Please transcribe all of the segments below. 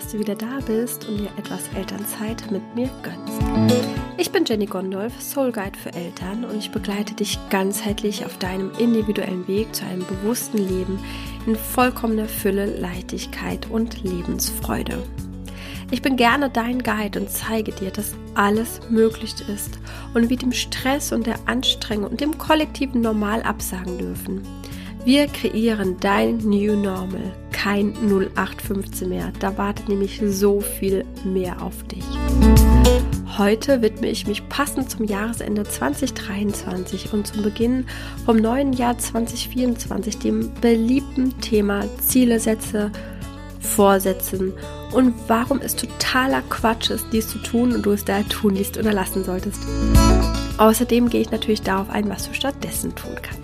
dass du wieder da bist und dir etwas Elternzeit mit mir gönnst. Ich bin Jenny Gondolf, Soul Guide für Eltern und ich begleite dich ganzheitlich auf deinem individuellen Weg zu einem bewussten Leben in vollkommener Fülle, Leichtigkeit und Lebensfreude. Ich bin gerne dein Guide und zeige dir, dass alles möglich ist und wie dem Stress und der Anstrengung und dem kollektiven Normal absagen dürfen. Wir kreieren dein New Normal, kein 0815 mehr. Da wartet nämlich so viel mehr auf dich. Heute widme ich mich passend zum Jahresende 2023 und zum Beginn vom neuen Jahr 2024 dem beliebten Thema Ziele setze, Vorsätzen und warum es totaler Quatsch ist, dies zu tun und du es da tun liest oder lassen solltest. Außerdem gehe ich natürlich darauf ein, was du stattdessen tun kannst.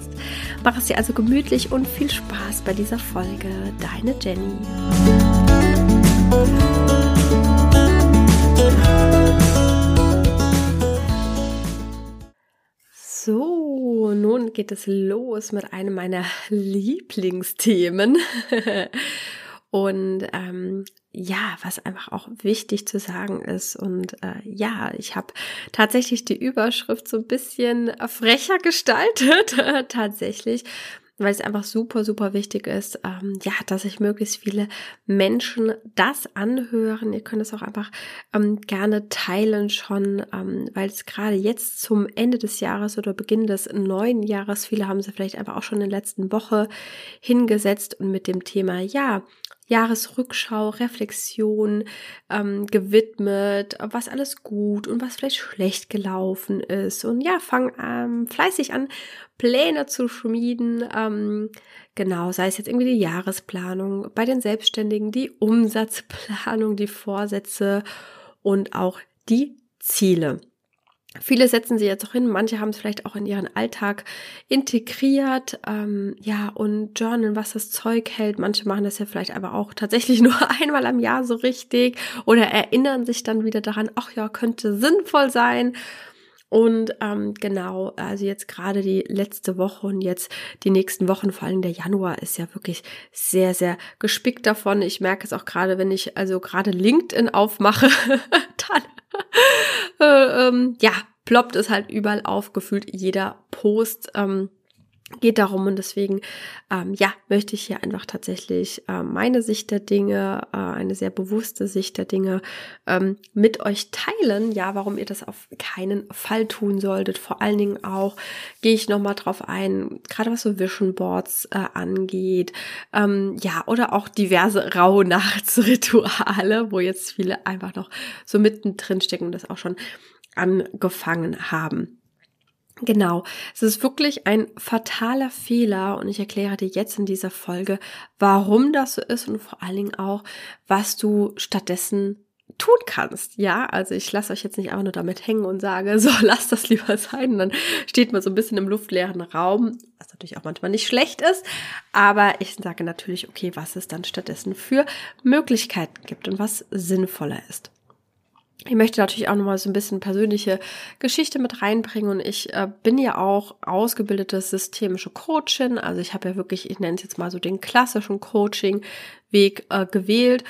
Mach es dir also gemütlich und viel Spaß bei dieser Folge. Deine Jenny. So, nun geht es los mit einem meiner Lieblingsthemen. Und ähm, ja, was einfach auch wichtig zu sagen ist. Und äh, ja, ich habe tatsächlich die Überschrift so ein bisschen frecher gestaltet, tatsächlich, weil es einfach super, super wichtig ist, ähm, ja, dass sich möglichst viele Menschen das anhören. Ihr könnt es auch einfach ähm, gerne teilen schon, ähm, weil es gerade jetzt zum Ende des Jahres oder Beginn des neuen Jahres, viele haben sie vielleicht einfach auch schon in der letzten Woche hingesetzt und mit dem Thema, ja, Jahresrückschau, Reflexion ähm, gewidmet, was alles gut und was vielleicht schlecht gelaufen ist. Und ja, fang ähm, fleißig an, Pläne zu schmieden. Ähm, genau, sei es jetzt irgendwie die Jahresplanung, bei den Selbstständigen die Umsatzplanung, die Vorsätze und auch die Ziele. Viele setzen sie jetzt auch hin, manche haben es vielleicht auch in ihren Alltag integriert, ähm, ja, und journalen, was das Zeug hält. Manche machen das ja vielleicht aber auch tatsächlich nur einmal am Jahr so richtig oder erinnern sich dann wieder daran, ach ja, könnte sinnvoll sein. Und ähm, genau, also jetzt gerade die letzte Woche und jetzt die nächsten Wochen, vor allem der Januar, ist ja wirklich sehr, sehr gespickt davon. Ich merke es auch gerade, wenn ich also gerade LinkedIn aufmache, dann äh, ähm, ja, ploppt es halt überall auf, gefühlt jeder Post. Ähm, geht darum und deswegen ähm, ja möchte ich hier einfach tatsächlich äh, meine Sicht der Dinge äh, eine sehr bewusste Sicht der Dinge ähm, mit euch teilen ja warum ihr das auf keinen Fall tun solltet vor allen Dingen auch gehe ich noch mal drauf ein gerade was so Vision Boards äh, angeht ähm, ja oder auch diverse Rauhnachtsrituale wo jetzt viele einfach noch so mittendrin stecken und das auch schon angefangen haben. Genau, es ist wirklich ein fataler Fehler und ich erkläre dir jetzt in dieser Folge, warum das so ist und vor allen Dingen auch, was du stattdessen tun kannst. Ja, also ich lasse euch jetzt nicht einfach nur damit hängen und sage, so lasst das lieber sein. Und dann steht man so ein bisschen im luftleeren Raum, was natürlich auch manchmal nicht schlecht ist. Aber ich sage natürlich, okay, was es dann stattdessen für Möglichkeiten gibt und was sinnvoller ist. Ich möchte natürlich auch nochmal so ein bisschen persönliche Geschichte mit reinbringen und ich äh, bin ja auch ausgebildetes systemische Coachin. Also ich habe ja wirklich, ich nenne es jetzt mal so den klassischen Coaching-Weg äh, gewählt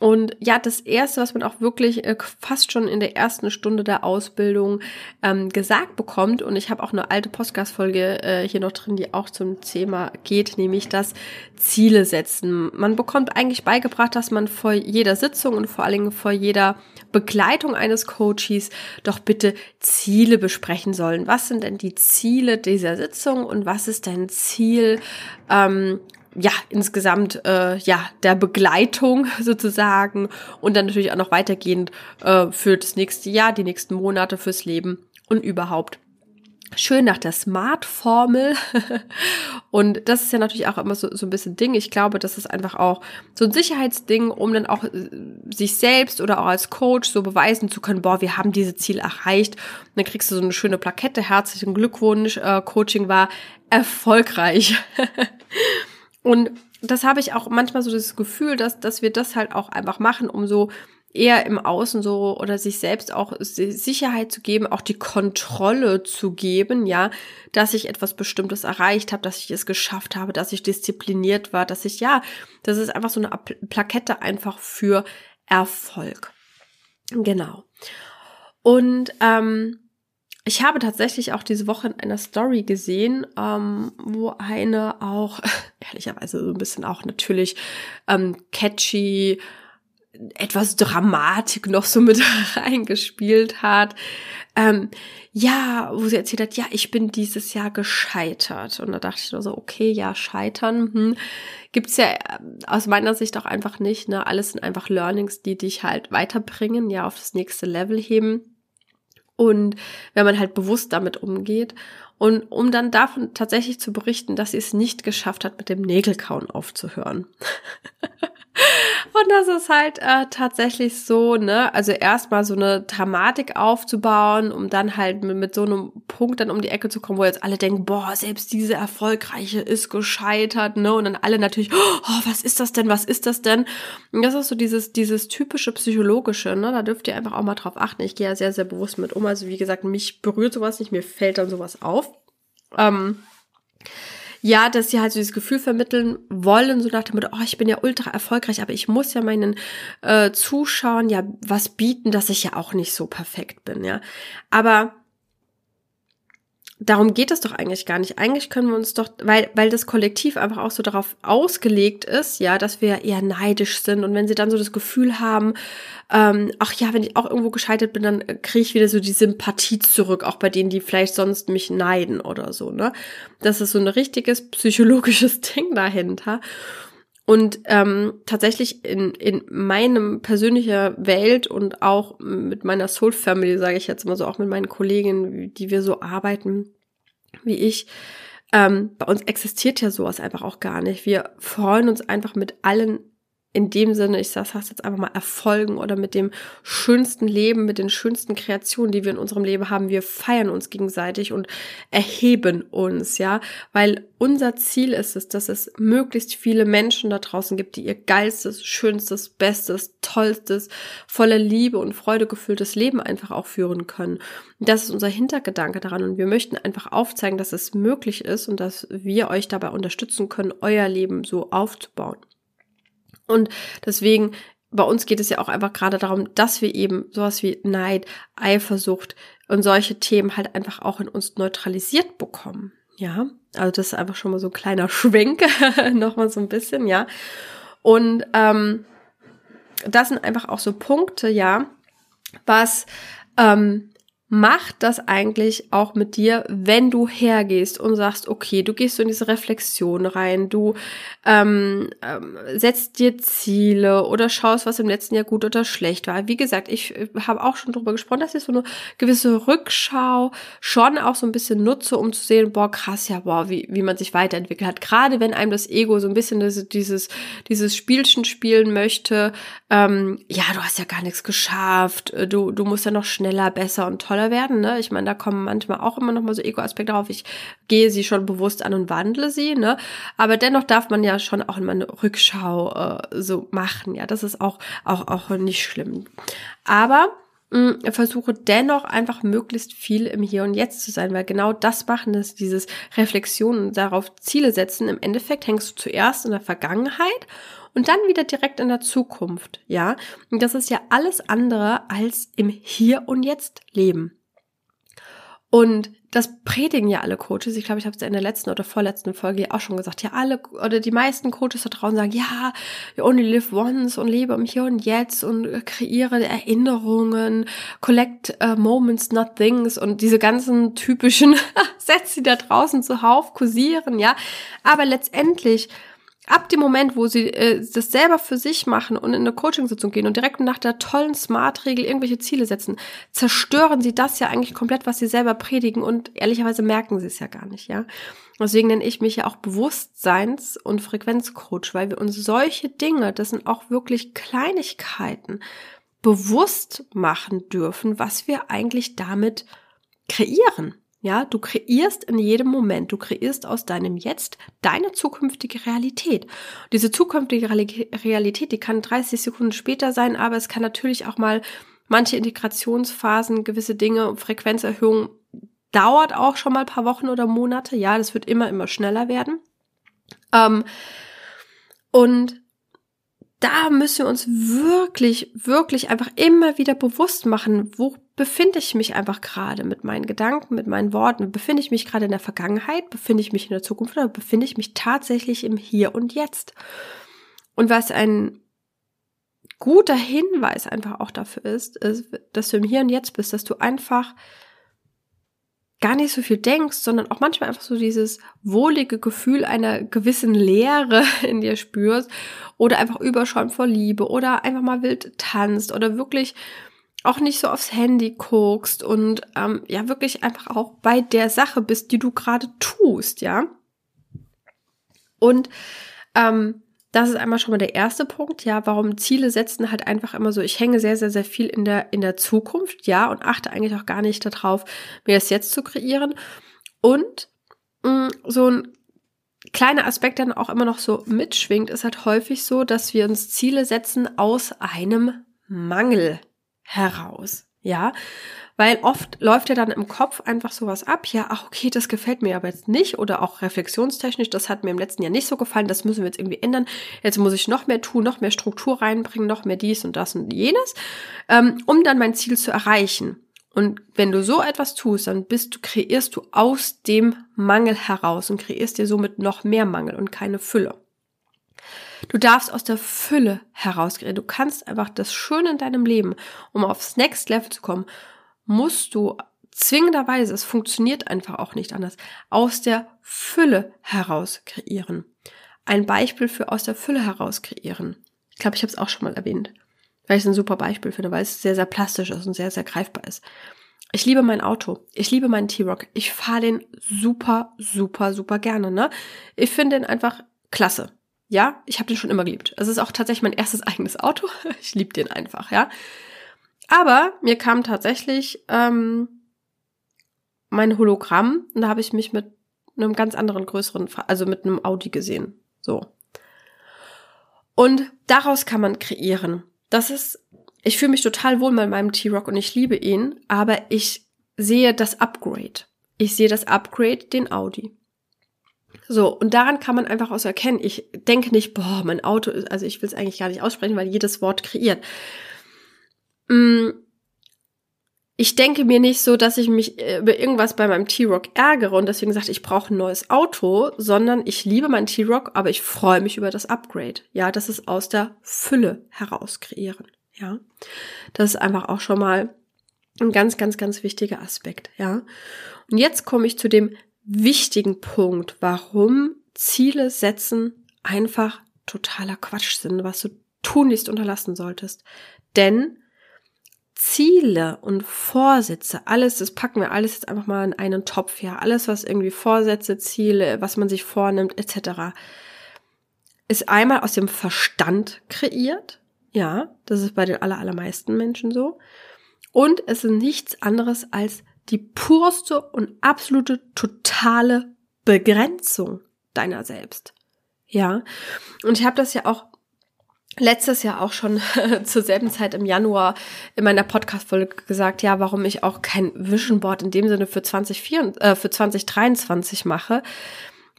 und ja, das Erste, was man auch wirklich äh, fast schon in der ersten Stunde der Ausbildung ähm, gesagt bekommt, und ich habe auch eine alte Podcast-Folge äh, hier noch drin, die auch zum Thema geht, nämlich das Ziele setzen. Man bekommt eigentlich beigebracht, dass man vor jeder Sitzung und vor allen Dingen vor jeder Begleitung eines Coaches doch bitte Ziele besprechen sollen. Was sind denn die Ziele dieser Sitzung und was ist dein Ziel ähm, ja, insgesamt, äh, ja, der Begleitung sozusagen und dann natürlich auch noch weitergehend äh, für das nächste Jahr, die nächsten Monate fürs Leben und überhaupt. Schön nach der Smart-Formel. und das ist ja natürlich auch immer so, so ein bisschen Ding. Ich glaube, das ist einfach auch so ein Sicherheitsding, um dann auch äh, sich selbst oder auch als Coach so beweisen zu können, boah, wir haben diese Ziel erreicht. Und dann kriegst du so eine schöne Plakette. Herzlichen Glückwunsch. Äh, Coaching war erfolgreich. Und das habe ich auch manchmal so das Gefühl, dass, dass wir das halt auch einfach machen, um so eher im Außen so oder sich selbst auch Sicherheit zu geben, auch die Kontrolle zu geben, ja, dass ich etwas Bestimmtes erreicht habe, dass ich es geschafft habe, dass ich diszipliniert war, dass ich, ja, das ist einfach so eine Plakette einfach für Erfolg. Genau. Und ähm, ich habe tatsächlich auch diese Woche in einer Story gesehen, ähm, wo eine auch, ehrlicherweise so ein bisschen auch natürlich ähm, catchy, etwas Dramatik noch so mit reingespielt hat. Ähm, ja, wo sie erzählt hat, ja, ich bin dieses Jahr gescheitert. Und da dachte ich nur so, okay, ja, scheitern, hm, gibt's ja äh, aus meiner Sicht auch einfach nicht. Ne? Alles sind einfach Learnings, die dich halt weiterbringen, ja, auf das nächste Level heben. Und wenn man halt bewusst damit umgeht und um dann davon tatsächlich zu berichten, dass sie es nicht geschafft hat, mit dem Nägelkauen aufzuhören. Und das ist halt äh, tatsächlich so, ne, also erstmal so eine Dramatik aufzubauen, um dann halt mit, mit so einem Punkt dann um die Ecke zu kommen, wo jetzt alle denken, boah, selbst diese Erfolgreiche ist gescheitert, ne, und dann alle natürlich, oh, was ist das denn, was ist das denn? Und das ist so dieses, dieses typische psychologische, ne, da dürft ihr einfach auch mal drauf achten. Ich gehe ja sehr, sehr bewusst mit um, also wie gesagt, mich berührt sowas nicht, mir fällt dann sowas auf. Ähm, ja, dass sie halt so dieses Gefühl vermitteln wollen, so nach dem Motto, oh, ich bin ja ultra erfolgreich, aber ich muss ja meinen äh, Zuschauern ja was bieten, dass ich ja auch nicht so perfekt bin, ja. Aber darum geht es doch eigentlich gar nicht. Eigentlich können wir uns doch, weil, weil das Kollektiv einfach auch so darauf ausgelegt ist, ja, dass wir eher neidisch sind. Und wenn sie dann so das Gefühl haben, ähm, ach ja, wenn ich auch irgendwo gescheitert bin, dann kriege ich wieder so die Sympathie zurück, auch bei denen, die vielleicht sonst mich neiden oder so, ne? Das ist so ein richtiges psychologisches Ding dahinter. Und ähm, tatsächlich in, in meinem persönlicher Welt und auch mit meiner Soul Family, sage ich jetzt mal so, auch mit meinen Kolleginnen, die wir so arbeiten, wie ich, ähm, bei uns existiert ja sowas einfach auch gar nicht. Wir freuen uns einfach mit allen in dem Sinne, ich sage jetzt einfach mal Erfolgen oder mit dem schönsten Leben, mit den schönsten Kreationen, die wir in unserem Leben haben. Wir feiern uns gegenseitig und erheben uns, ja, weil unser Ziel ist es, dass es möglichst viele Menschen da draußen gibt, die ihr geilstes, schönstes, bestes, tollstes, voller Liebe und Freude gefülltes Leben einfach auch führen können. Und das ist unser Hintergedanke daran und wir möchten einfach aufzeigen, dass es möglich ist und dass wir euch dabei unterstützen können, euer Leben so aufzubauen. Und deswegen, bei uns geht es ja auch einfach gerade darum, dass wir eben sowas wie Neid, Eifersucht und solche Themen halt einfach auch in uns neutralisiert bekommen. Ja, also das ist einfach schon mal so ein kleiner Schwenk, nochmal so ein bisschen, ja. Und ähm, das sind einfach auch so Punkte, ja, was ähm, macht das eigentlich auch mit dir, wenn du hergehst und sagst, okay, du gehst so in diese Reflexion rein, du ähm, ähm, setzt dir Ziele oder schaust, was im letzten Jahr gut oder schlecht war. Wie gesagt, ich äh, habe auch schon darüber gesprochen, dass ich so eine gewisse Rückschau schon auch so ein bisschen nutze, um zu sehen, boah, krass, ja, boah, wie, wie man sich weiterentwickelt hat. Gerade wenn einem das Ego so ein bisschen das, dieses, dieses Spielchen spielen möchte, ähm, ja, du hast ja gar nichts geschafft, äh, du, du musst ja noch schneller, besser und toller toller werden. Ne? Ich meine, da kommen manchmal auch immer noch mal so Ego-Aspekte drauf. Ich gehe sie schon bewusst an und wandle sie, ne? Aber dennoch darf man ja schon auch immer eine Rückschau äh, so machen. Ja, das ist auch, auch, auch nicht schlimm. Aber mh, mm, versuche dennoch einfach möglichst viel im Hier und Jetzt zu sein, weil genau das machen ist dieses Reflexion und darauf Ziele setzen. Im Endeffekt hängst du zuerst in der Vergangenheit und dann wieder direkt in der Zukunft, ja. Und das ist ja alles andere als im Hier und Jetzt leben. Und das predigen ja alle Coaches. Ich glaube, ich habe es in der letzten oder vorletzten Folge auch schon gesagt. Ja, alle oder die meisten Coaches da draußen sagen, ja, you only live once und lebe im Hier und Jetzt und kreiere Erinnerungen, collect uh, moments, not things und diese ganzen typischen Sätze, die da draußen zuhauf kursieren, ja. Aber letztendlich ab dem Moment, wo sie äh, das selber für sich machen und in eine Coaching-Sitzung gehen und direkt nach der tollen Smart-Regel irgendwelche Ziele setzen, zerstören sie das ja eigentlich komplett, was sie selber predigen und ehrlicherweise merken sie es ja gar nicht, ja. Deswegen nenne ich mich ja auch Bewusstseins- und Frequenzcoach, weil wir uns solche Dinge, das sind auch wirklich Kleinigkeiten, bewusst machen dürfen, was wir eigentlich damit kreieren. Ja, du kreierst in jedem Moment, du kreierst aus deinem Jetzt deine zukünftige Realität. diese zukünftige Realität, die kann 30 Sekunden später sein, aber es kann natürlich auch mal manche Integrationsphasen, gewisse Dinge, Frequenzerhöhung dauert auch schon mal paar Wochen oder Monate. Ja, das wird immer, immer schneller werden. Ähm, und da müssen wir uns wirklich, wirklich einfach immer wieder bewusst machen, wo befinde ich mich einfach gerade mit meinen Gedanken, mit meinen Worten? Befinde ich mich gerade in der Vergangenheit? Befinde ich mich in der Zukunft oder befinde ich mich tatsächlich im Hier und Jetzt? Und was ein guter Hinweis einfach auch dafür ist, ist, dass du im Hier und Jetzt bist, dass du einfach gar nicht so viel denkst, sondern auch manchmal einfach so dieses wohlige Gefühl einer gewissen Leere in dir spürst oder einfach Überschauen vor Liebe oder einfach mal wild tanzt oder wirklich auch nicht so aufs Handy guckst und ähm, ja wirklich einfach auch bei der Sache bist, die du gerade tust, ja. Und ähm, das ist einmal schon mal der erste Punkt, ja, warum Ziele setzen halt einfach immer so, ich hänge sehr, sehr, sehr viel in der, in der Zukunft, ja, und achte eigentlich auch gar nicht darauf, mir das jetzt zu kreieren. Und mh, mm, so ein kleiner Aspekt, der dann auch immer noch so mitschwingt, ist halt häufig so, dass wir uns Ziele setzen aus einem Mangel heraus. Ja, weil oft läuft ja dann im Kopf einfach sowas ab, ja, ach okay, das gefällt mir aber jetzt nicht oder auch reflexionstechnisch, das hat mir im letzten Jahr nicht so gefallen, das müssen wir jetzt irgendwie ändern. Jetzt muss ich noch mehr tun, noch mehr Struktur reinbringen, noch mehr dies und das und jenes, ähm, um dann mein Ziel zu erreichen. Und wenn du so etwas tust, dann bist du, kreierst du aus dem Mangel heraus und kreierst dir somit noch mehr Mangel und keine Fülle. Du darfst aus der Fülle heraus kreieren. Du kannst einfach das Schöne in deinem Leben, um aufs Next Level zu kommen, musst du zwingenderweise, es funktioniert einfach auch nicht anders, aus der Fülle heraus kreieren. Ein Beispiel für aus der Fülle heraus kreieren. Ich glaube, ich habe es auch schon mal erwähnt, weil ich es ein super Beispiel finde, weil es sehr, sehr plastisch ist und sehr, sehr greifbar ist. Ich liebe mein Auto. Ich liebe meinen T-Rock. Ich fahre den super, super, super gerne. Ne? Ich finde den einfach klasse. Ja, ich habe den schon immer geliebt. Es ist auch tatsächlich mein erstes eigenes Auto. Ich liebe den einfach, ja. Aber mir kam tatsächlich ähm, mein Hologramm und da habe ich mich mit einem ganz anderen größeren, also mit einem Audi gesehen. So. Und daraus kann man kreieren. Das ist, ich fühle mich total wohl mit meinem T-Rock und ich liebe ihn, aber ich sehe das Upgrade. Ich sehe das Upgrade, den Audi. So, und daran kann man einfach auch so erkennen. Ich denke nicht, boah, mein Auto ist, also ich will es eigentlich gar nicht aussprechen, weil jedes Wort kreiert. Mm, ich denke mir nicht so, dass ich mich äh, über irgendwas bei meinem T-Rock ärgere und deswegen sage, ich brauche ein neues Auto, sondern ich liebe meinen T-Rock, aber ich freue mich über das Upgrade. Ja, das ist aus der Fülle heraus kreieren. Ja, das ist einfach auch schon mal ein ganz, ganz, ganz wichtiger Aspekt. Ja, und jetzt komme ich zu dem wichtigen Punkt, warum Ziele setzen einfach totaler Quatsch sind, was du tunlichst unterlassen solltest. Denn Ziele und Vorsätze, alles, das packen wir alles jetzt einfach mal in einen Topf, ja, alles, was irgendwie Vorsätze, Ziele, was man sich vornimmt, etc., ist einmal aus dem Verstand kreiert, ja, das ist bei den allermeisten Menschen so, und es ist nichts anderes als die purste und absolute totale Begrenzung deiner selbst. Ja, und ich habe das ja auch letztes Jahr auch schon zur selben Zeit im Januar in meiner Podcast-Folge gesagt, ja, warum ich auch kein Vision Board in dem Sinne für 2024, äh, für 2023 mache.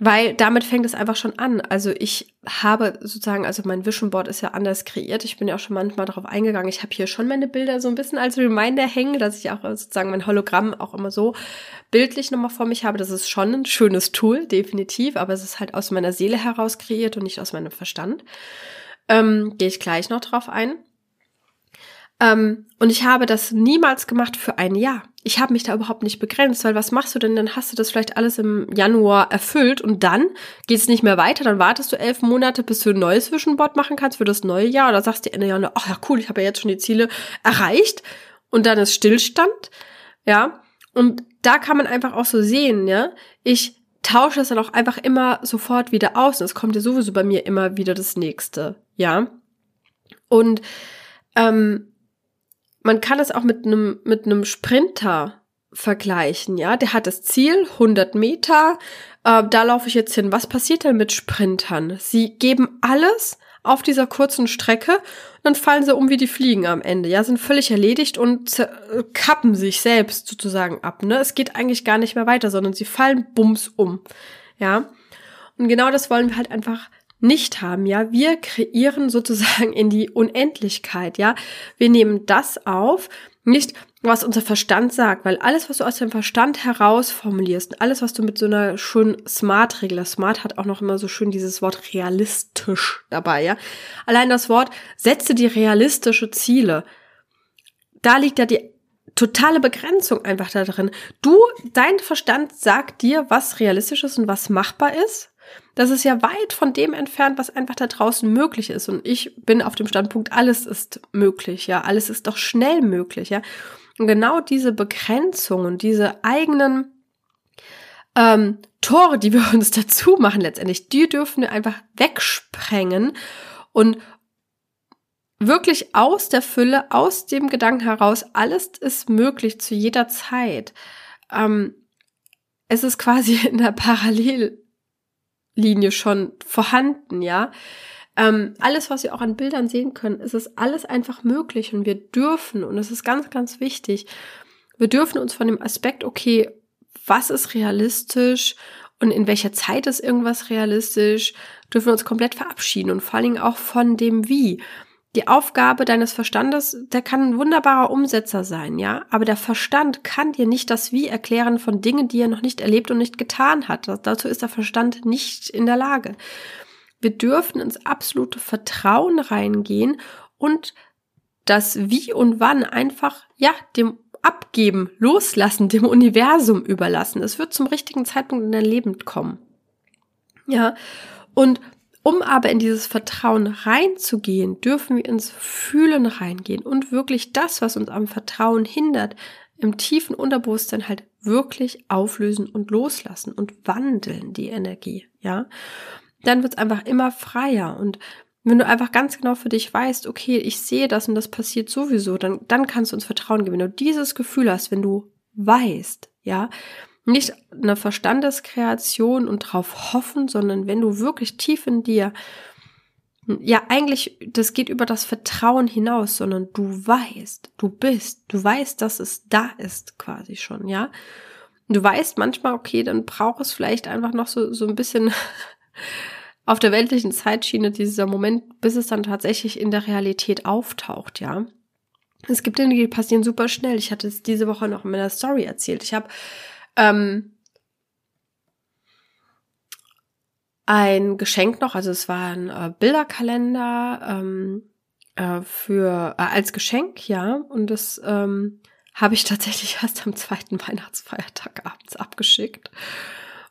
Weil damit fängt es einfach schon an. Also ich habe sozusagen, also mein Vision Board ist ja anders kreiert. Ich bin ja auch schon manchmal darauf eingegangen. Ich habe hier schon meine Bilder so ein bisschen als Reminder hängen, dass ich auch sozusagen mein Hologramm auch immer so bildlich nochmal vor mich habe. Das ist schon ein schönes Tool, definitiv. Aber es ist halt aus meiner Seele heraus kreiert und nicht aus meinem Verstand. Ähm, Gehe ich gleich noch drauf ein. Ähm, und ich habe das niemals gemacht für ein Jahr. Ich habe mich da überhaupt nicht begrenzt, weil was machst du denn? Dann hast du das vielleicht alles im Januar erfüllt und dann geht es nicht mehr weiter. Dann wartest du elf Monate, bis du ein neues Visionboard machen kannst für das neue Jahr. Oder sagst du Ende Januar, ach ja cool, ich habe ja jetzt schon die Ziele erreicht. Und dann ist Stillstand. Ja. Und da kann man einfach auch so sehen, ja. Ich tausche es dann auch einfach immer sofort wieder aus. Und es kommt ja sowieso bei mir immer wieder das nächste. Ja. Und ähm, man kann es auch mit einem mit einem Sprinter vergleichen, ja. Der hat das Ziel 100 Meter, äh, da laufe ich jetzt hin. Was passiert denn mit Sprintern? Sie geben alles auf dieser kurzen Strecke und dann fallen sie um wie die Fliegen am Ende, ja, sind völlig erledigt und kappen sich selbst sozusagen ab, ne? Es geht eigentlich gar nicht mehr weiter, sondern sie fallen bums um, ja. Und genau das wollen wir halt einfach nicht haben, ja. Wir kreieren sozusagen in die Unendlichkeit, ja. Wir nehmen das auf, nicht was unser Verstand sagt, weil alles, was du aus dem Verstand heraus formulierst, alles, was du mit so einer schönen Smart-Regel, Smart hat auch noch immer so schön dieses Wort realistisch dabei, ja. Allein das Wort, setze die realistische Ziele. Da liegt ja die totale Begrenzung einfach da drin. Du, dein Verstand sagt dir, was realistisch ist und was machbar ist. Das ist ja weit von dem entfernt, was einfach da draußen möglich ist. Und ich bin auf dem Standpunkt, alles ist möglich, ja. Alles ist doch schnell möglich, ja. Und genau diese Begrenzungen, diese eigenen ähm, Tore, die wir uns dazu machen letztendlich, die dürfen wir einfach wegsprengen und wirklich aus der Fülle, aus dem Gedanken heraus, alles ist möglich zu jeder Zeit. Ähm, es ist quasi in der Parallellinie schon vorhanden, ja. Ähm, alles, was wir auch an Bildern sehen können, es alles einfach möglich und wir dürfen, und es ist ganz, ganz wichtig, wir dürfen uns von dem Aspekt, okay, was ist realistisch und in welcher Zeit ist irgendwas realistisch, dürfen wir uns komplett verabschieden und vor allen Dingen auch von dem Wie. Die Aufgabe deines Verstandes, der kann ein wunderbarer Umsetzer sein, ja, aber der Verstand kann dir nicht das Wie erklären von Dingen, die er noch nicht erlebt und nicht getan hat. Dazu ist der Verstand nicht in der Lage. Wir dürfen ins absolute Vertrauen reingehen und das Wie und Wann einfach, ja, dem abgeben, loslassen, dem Universum überlassen. Es wird zum richtigen Zeitpunkt in dein Leben kommen. Ja, und um aber in dieses Vertrauen reinzugehen, dürfen wir ins Fühlen reingehen und wirklich das, was uns am Vertrauen hindert, im tiefen Unterbewusstsein halt wirklich auflösen und loslassen und wandeln die Energie, ja dann wird es einfach immer freier. Und wenn du einfach ganz genau für dich weißt, okay, ich sehe das und das passiert sowieso, dann, dann kannst du uns Vertrauen geben. Wenn du dieses Gefühl hast, wenn du weißt, ja, nicht eine Verstandeskreation und drauf hoffen, sondern wenn du wirklich tief in dir, ja, eigentlich, das geht über das Vertrauen hinaus, sondern du weißt, du bist, du weißt, dass es da ist, quasi schon, ja. Du weißt manchmal, okay, dann braucht es vielleicht einfach noch so, so ein bisschen auf der weltlichen Zeitschiene dieser Moment, bis es dann tatsächlich in der Realität auftaucht, ja. Es gibt Dinge, die passieren super schnell. Ich hatte es diese Woche noch in meiner Story erzählt. Ich habe ähm, ein Geschenk noch, also es war ein äh, Bilderkalender ähm, äh, für äh, als Geschenk, ja, und das ähm, habe ich tatsächlich erst am zweiten Weihnachtsfeiertag abends abgeschickt.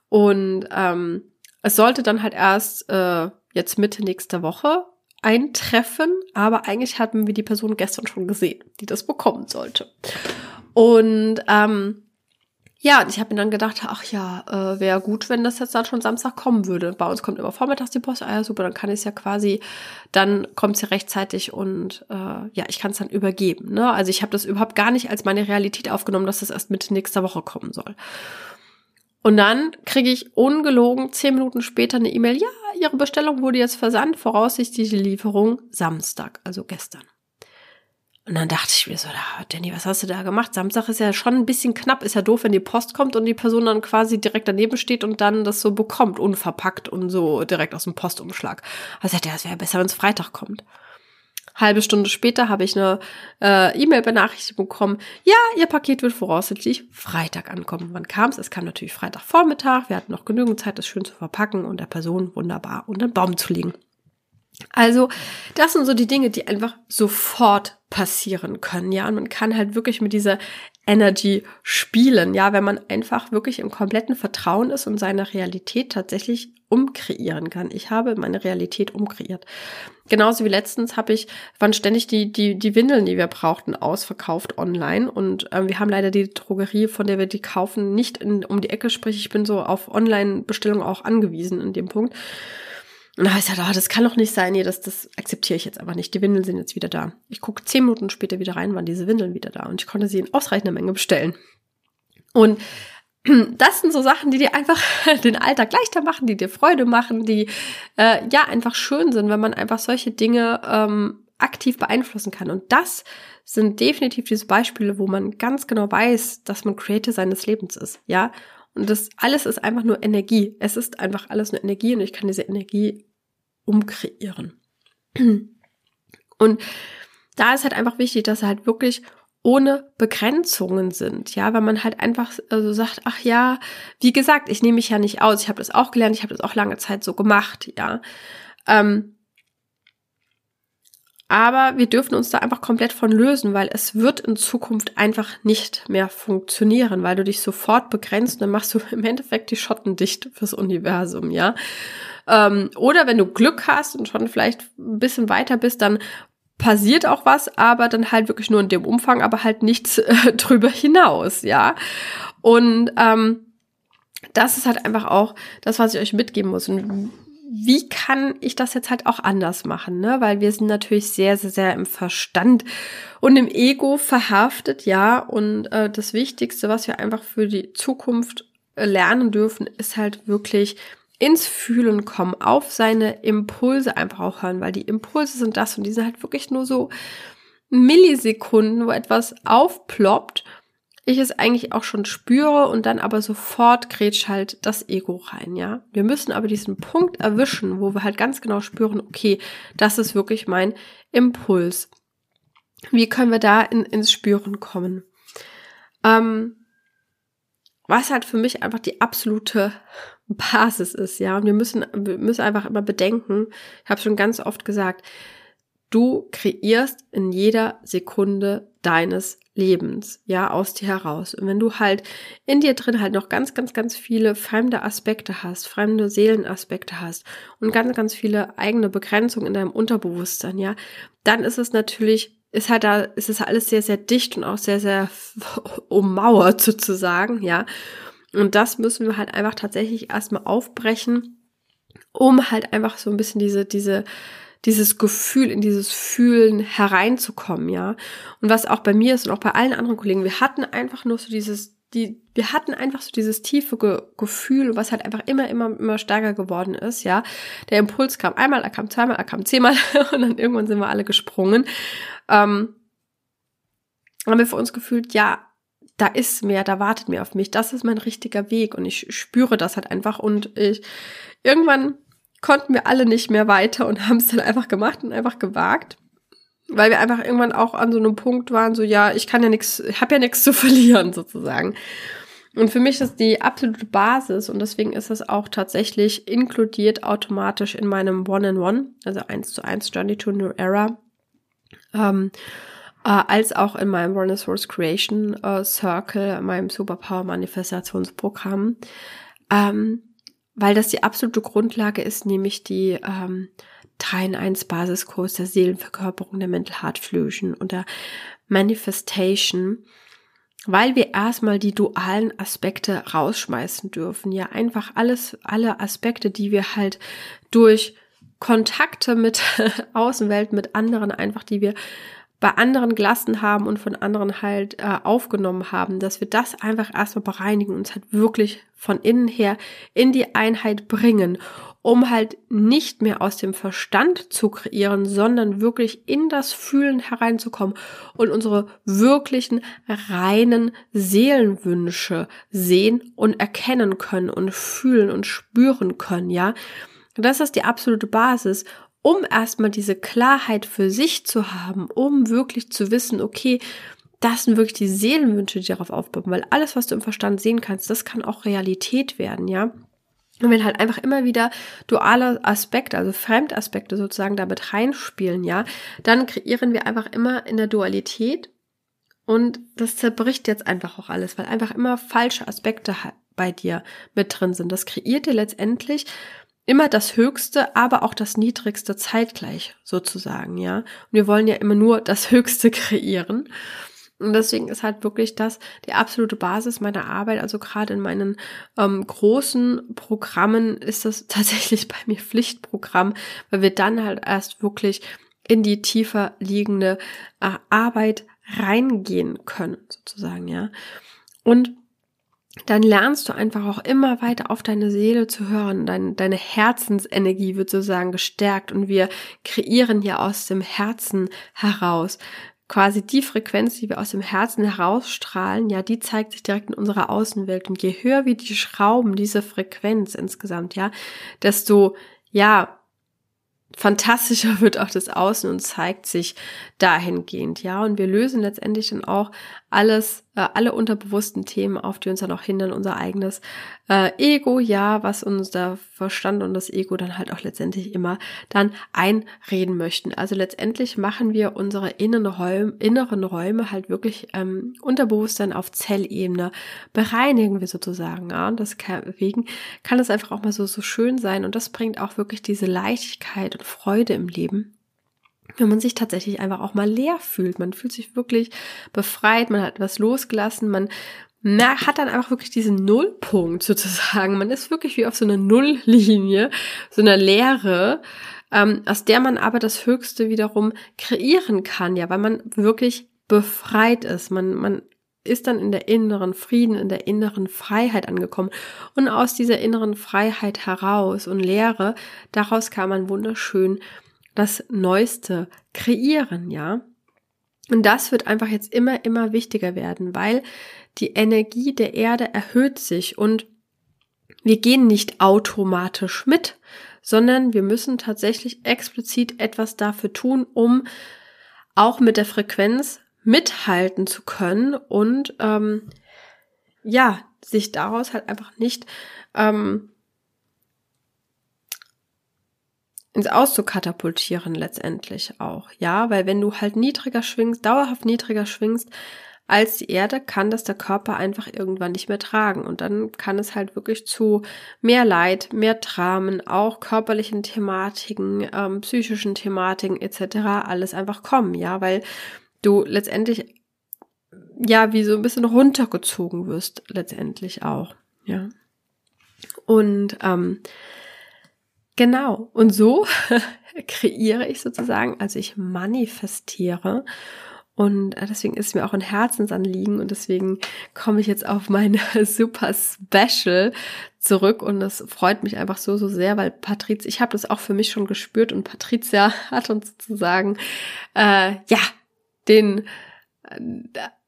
Und ähm, es sollte dann halt erst äh, jetzt Mitte nächster Woche eintreffen, aber eigentlich hatten wir die Person gestern schon gesehen, die das bekommen sollte. Und ähm, ja, ich habe mir dann gedacht, ach ja, äh, wäre gut, wenn das jetzt dann schon Samstag kommen würde. Bei uns kommt immer vormittags die Post, ah ja, super, dann kann ich es ja quasi, dann kommt es ja rechtzeitig und äh, ja, ich kann es dann übergeben. Ne? Also ich habe das überhaupt gar nicht als meine Realität aufgenommen, dass das erst Mitte nächster Woche kommen soll. Und dann kriege ich ungelogen zehn Minuten später eine E-Mail, ja, Ihre Bestellung wurde jetzt versandt, voraussichtliche Lieferung Samstag, also gestern. Und dann dachte ich mir so, da, Danny, was hast du da gemacht? Samstag ist ja schon ein bisschen knapp, ist ja doof, wenn die Post kommt und die Person dann quasi direkt daneben steht und dann das so bekommt, unverpackt und so direkt aus dem Postumschlag. Also ja, das wäre besser, wenn es Freitag kommt. Halbe Stunde später habe ich eine äh, E-Mail-Benachrichtigung bekommen. Ja, Ihr Paket wird voraussichtlich Freitag ankommen. Wann kam es? Es kam natürlich Freitagvormittag. Wir hatten noch genügend Zeit, das schön zu verpacken und der Person wunderbar unter den Baum zu legen. Also, das sind so die Dinge, die einfach sofort passieren können, ja. Und man kann halt wirklich mit dieser Energy spielen, ja, wenn man einfach wirklich im kompletten Vertrauen ist und seine Realität tatsächlich umkreieren kann. Ich habe meine Realität umkreiert. Genauso wie letztens habe ich, waren ständig die, die, die Windeln, die wir brauchten, ausverkauft online. Und ähm, wir haben leider die Drogerie, von der wir die kaufen, nicht in, um die Ecke. Sprich, ich bin so auf Online-Bestellung auch angewiesen in dem Punkt. Und da habe ich gesagt, oh, das kann doch nicht sein. Nee, das, das akzeptiere ich jetzt aber nicht. Die Windeln sind jetzt wieder da. Ich gucke zehn Minuten später wieder rein, waren diese Windeln wieder da. Und ich konnte sie in ausreichender Menge bestellen. Und das sind so Sachen, die dir einfach den Alltag leichter machen, die dir Freude machen, die äh, ja einfach schön sind, wenn man einfach solche Dinge ähm, aktiv beeinflussen kann. Und das sind definitiv diese Beispiele, wo man ganz genau weiß, dass man Creator seines Lebens ist, ja. Und das alles ist einfach nur Energie. Es ist einfach alles nur Energie und ich kann diese Energie umkreieren. Und da ist halt einfach wichtig, dass halt wirklich ohne Begrenzungen sind, ja, weil man halt einfach so also sagt, ach ja, wie gesagt, ich nehme mich ja nicht aus, ich habe das auch gelernt, ich habe das auch lange Zeit so gemacht, ja. Ähm, aber wir dürfen uns da einfach komplett von lösen, weil es wird in Zukunft einfach nicht mehr funktionieren, weil du dich sofort begrenzt und dann machst du im Endeffekt die Schotten dicht fürs Universum, ja. Ähm, oder wenn du Glück hast und schon vielleicht ein bisschen weiter bist, dann passiert auch was, aber dann halt wirklich nur in dem Umfang, aber halt nichts äh, drüber hinaus, ja. Und ähm, das ist halt einfach auch das, was ich euch mitgeben muss. Und wie kann ich das jetzt halt auch anders machen, ne? Weil wir sind natürlich sehr, sehr, sehr im Verstand und im Ego verhaftet, ja. Und äh, das Wichtigste, was wir einfach für die Zukunft äh, lernen dürfen, ist halt wirklich ins Fühlen kommen, auf seine Impulse einfach auch hören, weil die Impulse sind das und die sind halt wirklich nur so Millisekunden, wo etwas aufploppt ich es eigentlich auch schon spüre und dann aber sofort grätsch halt das Ego rein, ja. Wir müssen aber diesen Punkt erwischen, wo wir halt ganz genau spüren, okay, das ist wirklich mein Impuls. Wie können wir da in, ins Spüren kommen? Ähm, was halt für mich einfach die absolute Basis ist, ja. Und wir müssen, wir müssen einfach immer bedenken, ich habe schon ganz oft gesagt, du kreierst in jeder Sekunde deines Lebens, ja, aus dir heraus. Und wenn du halt in dir drin halt noch ganz, ganz, ganz viele fremde Aspekte hast, fremde Seelenaspekte hast und ganz, ganz viele eigene Begrenzungen in deinem Unterbewusstsein, ja, dann ist es natürlich, ist halt da, ist es alles sehr, sehr dicht und auch sehr, sehr ummauert sozusagen, ja. Und das müssen wir halt einfach tatsächlich erstmal aufbrechen, um halt einfach so ein bisschen diese, diese, dieses Gefühl, in dieses Fühlen hereinzukommen, ja. Und was auch bei mir ist und auch bei allen anderen Kollegen, wir hatten einfach nur so dieses, die, wir hatten einfach so dieses tiefe Ge Gefühl, was halt einfach immer, immer, immer stärker geworden ist, ja. Der Impuls kam einmal, er kam zweimal, er kam zehnmal und dann irgendwann sind wir alle gesprungen. Ähm, haben wir für uns gefühlt, ja, da ist mehr, da wartet mehr auf mich, das ist mein richtiger Weg und ich spüre das halt einfach und ich irgendwann konnten wir alle nicht mehr weiter und haben es dann einfach gemacht und einfach gewagt. Weil wir einfach irgendwann auch an so einem Punkt waren, so ja, ich kann ja nichts, ich habe ja nichts zu verlieren sozusagen. Und für mich ist die absolute Basis und deswegen ist es auch tatsächlich inkludiert automatisch in meinem One-in-One, also 1 zu 1 Journey to New Era, ähm, äh, als auch in meinem One Source Creation äh, Circle, meinem Superpower Manifestationsprogramm. Ähm, weil das die absolute Grundlage ist, nämlich die ähm, 3 in 1 Basiskurs der Seelenverkörperung der Mental Heart Fusion und der Manifestation, weil wir erstmal die dualen Aspekte rausschmeißen dürfen. Ja, einfach alles, alle Aspekte, die wir halt durch Kontakte mit Außenwelt, mit anderen einfach, die wir bei anderen gelassen haben und von anderen halt äh, aufgenommen haben, dass wir das einfach erstmal bereinigen und uns halt wirklich von innen her in die Einheit bringen, um halt nicht mehr aus dem Verstand zu kreieren, sondern wirklich in das Fühlen hereinzukommen und unsere wirklichen reinen Seelenwünsche sehen und erkennen können und fühlen und spüren können, ja. Das ist die absolute Basis um erstmal diese Klarheit für sich zu haben, um wirklich zu wissen, okay, das sind wirklich die Seelenwünsche, die darauf aufbauen, weil alles, was du im Verstand sehen kannst, das kann auch Realität werden, ja. Und wenn halt einfach immer wieder duale Aspekte, also Fremdaspekte sozusagen damit reinspielen, ja, dann kreieren wir einfach immer in der Dualität und das zerbricht jetzt einfach auch alles, weil einfach immer falsche Aspekte bei dir mit drin sind. Das kreiert dir letztendlich immer das Höchste, aber auch das Niedrigste zeitgleich sozusagen, ja. Und wir wollen ja immer nur das Höchste kreieren. Und deswegen ist halt wirklich das die absolute Basis meiner Arbeit. Also gerade in meinen ähm, großen Programmen ist das tatsächlich bei mir Pflichtprogramm, weil wir dann halt erst wirklich in die tiefer liegende äh, Arbeit reingehen können, sozusagen, ja. Und dann lernst du einfach auch immer weiter auf deine Seele zu hören. Dein, deine Herzensenergie wird sozusagen gestärkt und wir kreieren hier aus dem Herzen heraus. Quasi die Frequenz, die wir aus dem Herzen herausstrahlen, ja, die zeigt sich direkt in unserer Außenwelt. Und je höher wir die schrauben, diese Frequenz insgesamt, ja, desto, ja, fantastischer wird auch das Außen und zeigt sich dahingehend, ja. Und wir lösen letztendlich dann auch alles, äh, alle unterbewussten Themen auf, die uns dann auch hindern, unser eigenes äh, Ego, ja, was unser Verstand und das Ego dann halt auch letztendlich immer dann einreden möchten. Also letztendlich machen wir unsere inneren Räume, inneren Räume halt wirklich ähm, Unterbewusstsein auf Zellebene bereinigen wir sozusagen, ja. Und deswegen kann es einfach auch mal so, so schön sein und das bringt auch wirklich diese Leichtigkeit und Freude im Leben wenn man sich tatsächlich einfach auch mal leer fühlt. Man fühlt sich wirklich befreit, man hat etwas losgelassen, man hat dann einfach wirklich diesen Nullpunkt sozusagen. Man ist wirklich wie auf so einer Nulllinie, so einer Leere, ähm, aus der man aber das Höchste wiederum kreieren kann, ja, weil man wirklich befreit ist. Man, man ist dann in der inneren Frieden, in der inneren Freiheit angekommen. Und aus dieser inneren Freiheit heraus und Leere, daraus kann man wunderschön das Neueste kreieren, ja. Und das wird einfach jetzt immer, immer wichtiger werden, weil die Energie der Erde erhöht sich und wir gehen nicht automatisch mit, sondern wir müssen tatsächlich explizit etwas dafür tun, um auch mit der Frequenz mithalten zu können und ähm, ja, sich daraus halt einfach nicht ähm, ins Aus letztendlich auch. Ja, weil wenn du halt niedriger schwingst, dauerhaft niedriger schwingst als die Erde, kann das der Körper einfach irgendwann nicht mehr tragen. Und dann kann es halt wirklich zu mehr Leid, mehr Dramen, auch körperlichen Thematiken, ähm, psychischen Thematiken etc. alles einfach kommen, ja, weil du letztendlich ja wie so ein bisschen runtergezogen wirst letztendlich auch, ja. Und ähm, Genau. Und so kreiere ich sozusagen, also ich manifestiere. Und äh, deswegen ist es mir auch ein Herzensanliegen und deswegen komme ich jetzt auf meine super Special zurück und das freut mich einfach so, so sehr, weil Patricia, ich habe das auch für mich schon gespürt und Patricia hat uns sozusagen, äh, ja, den, äh,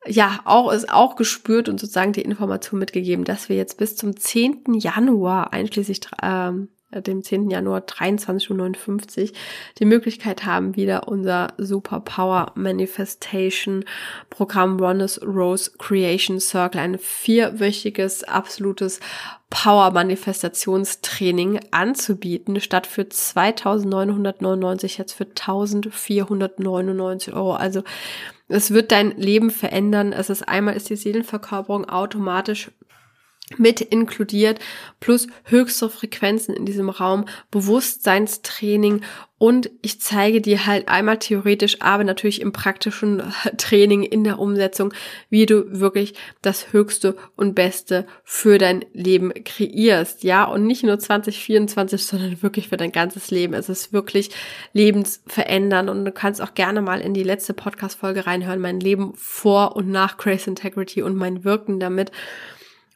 ja, auch ist auch gespürt und sozusagen die Information mitgegeben, dass wir jetzt bis zum 10. Januar einschließlich ähm, äh, dem 10. Januar 23.59 Uhr die Möglichkeit haben, wieder unser Superpower Manifestation Programm Ronnes Rose Creation Circle, ein vierwöchiges, absolutes Power Manifestationstraining anzubieten, statt für 2999 jetzt für 1499 Euro. Also es wird dein Leben verändern. Es ist einmal ist die Seelenverkörperung automatisch mit inkludiert, plus höchste Frequenzen in diesem Raum, Bewusstseinstraining und ich zeige dir halt einmal theoretisch, aber natürlich im praktischen Training, in der Umsetzung, wie du wirklich das Höchste und Beste für dein Leben kreierst. Ja, und nicht nur 2024, sondern wirklich für dein ganzes Leben. Es ist wirklich lebensverändernd und du kannst auch gerne mal in die letzte Podcast-Folge reinhören, mein Leben vor und nach Grace Integrity und mein Wirken damit.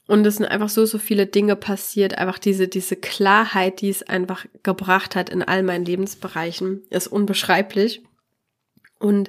Und es sind einfach so, so viele Dinge passiert. Einfach diese, diese Klarheit, die es einfach gebracht hat in all meinen Lebensbereichen, ist unbeschreiblich. Und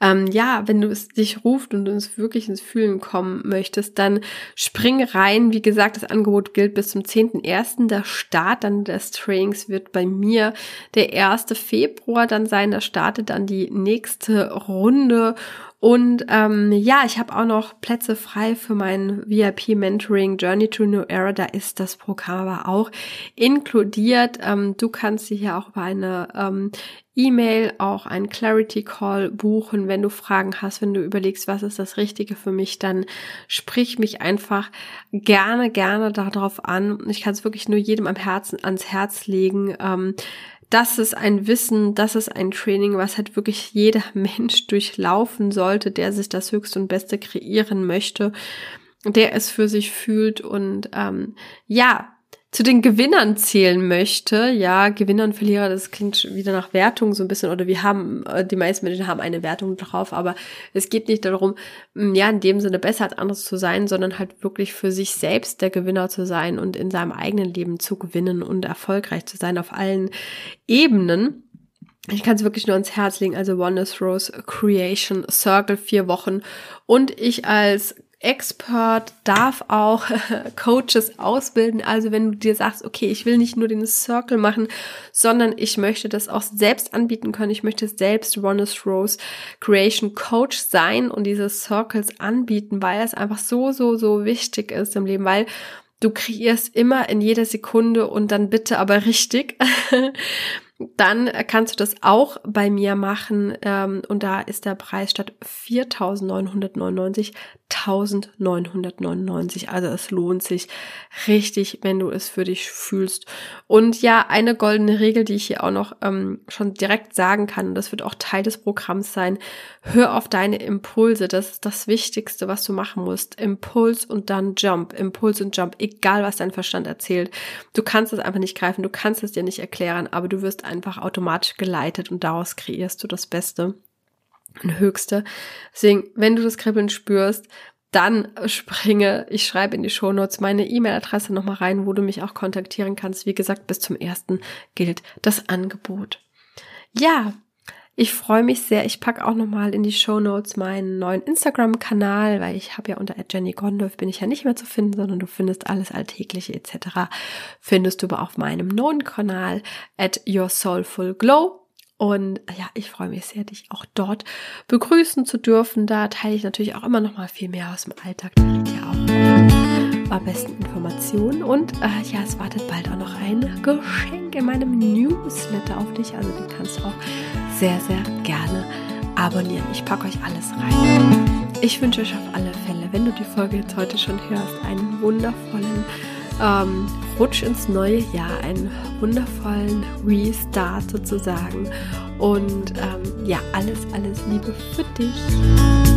ähm, ja, wenn du es dich ruft und du es wirklich ins Fühlen kommen möchtest, dann spring rein. Wie gesagt, das Angebot gilt bis zum 10.01. Der Start dann des Trainings wird bei mir der 1. Februar dann sein. Da startet dann die nächste Runde. Und ähm, ja, ich habe auch noch Plätze frei für mein VIP-Mentoring Journey to New Era. Da ist das Programm aber auch inkludiert. Ähm, du kannst dir hier auch über eine ähm, E-Mail auch einen Clarity Call buchen. Wenn du Fragen hast, wenn du überlegst, was ist das Richtige für mich, dann sprich mich einfach gerne, gerne darauf an. Ich kann es wirklich nur jedem am Herzen, ans Herz legen. Ähm, das ist ein Wissen, das ist ein Training, was halt wirklich jeder Mensch durchlaufen sollte, der sich das Höchste und Beste kreieren möchte, der es für sich fühlt und ähm, ja, zu den Gewinnern zählen möchte, ja, Gewinner und Verlierer, das klingt wieder nach Wertung so ein bisschen, oder wir haben, äh, die meisten Menschen haben eine Wertung drauf, aber es geht nicht darum, ja, in dem Sinne besser als anderes zu sein, sondern halt wirklich für sich selbst der Gewinner zu sein und in seinem eigenen Leben zu gewinnen und erfolgreich zu sein auf allen Ebenen. Ich kann es wirklich nur ans Herz legen, also Oneness Rose Creation Circle, vier Wochen. Und ich als Expert darf auch Coaches ausbilden. Also wenn du dir sagst, okay, ich will nicht nur den Circle machen, sondern ich möchte das auch selbst anbieten können. Ich möchte selbst Ronus Rose Creation Coach sein und diese Circles anbieten, weil es einfach so, so, so wichtig ist im Leben, weil du kreierst immer in jeder Sekunde und dann bitte aber richtig. dann kannst du das auch bei mir machen ähm, und da ist der Preis statt 4.999 1999. Also es lohnt sich richtig, wenn du es für dich fühlst. Und ja, eine goldene Regel, die ich hier auch noch ähm, schon direkt sagen kann, und das wird auch Teil des Programms sein, hör auf deine Impulse. Das ist das Wichtigste, was du machen musst. Impuls und dann Jump. Impuls und Jump. Egal, was dein Verstand erzählt. Du kannst es einfach nicht greifen, du kannst es dir nicht erklären, aber du wirst einfach automatisch geleitet und daraus kreierst du das Beste und höchste. Deswegen, wenn du das Kribbeln spürst, dann springe, ich schreibe in die Shownotes meine E-Mail-Adresse nochmal rein, wo du mich auch kontaktieren kannst. Wie gesagt, bis zum ersten gilt das Angebot. Ja, ich freue mich sehr. Ich packe auch nochmal in die Show Notes meinen neuen Instagram-Kanal, weil ich habe ja unter Jenny Gondorf bin ich ja nicht mehr zu finden, sondern du findest alles Alltägliche etc. Findest du aber auf meinem neuen Kanal at Your Soulful Glow. Und ja, ich freue mich sehr, dich auch dort begrüßen zu dürfen. Da teile ich natürlich auch immer noch mal viel mehr aus dem Alltag. Da ja auch am besten Informationen. Und äh, ja, es wartet bald auch noch ein Geschenk in meinem Newsletter auf dich. Also den kannst du auch sehr, sehr gerne abonnieren. Ich packe euch alles rein. Ich wünsche euch auf alle Fälle, wenn du die Folge jetzt heute schon hörst, einen wundervollen ähm, Rutsch ins neue Jahr, einen wundervollen Restart sozusagen. Und ähm, ja, alles, alles Liebe für dich.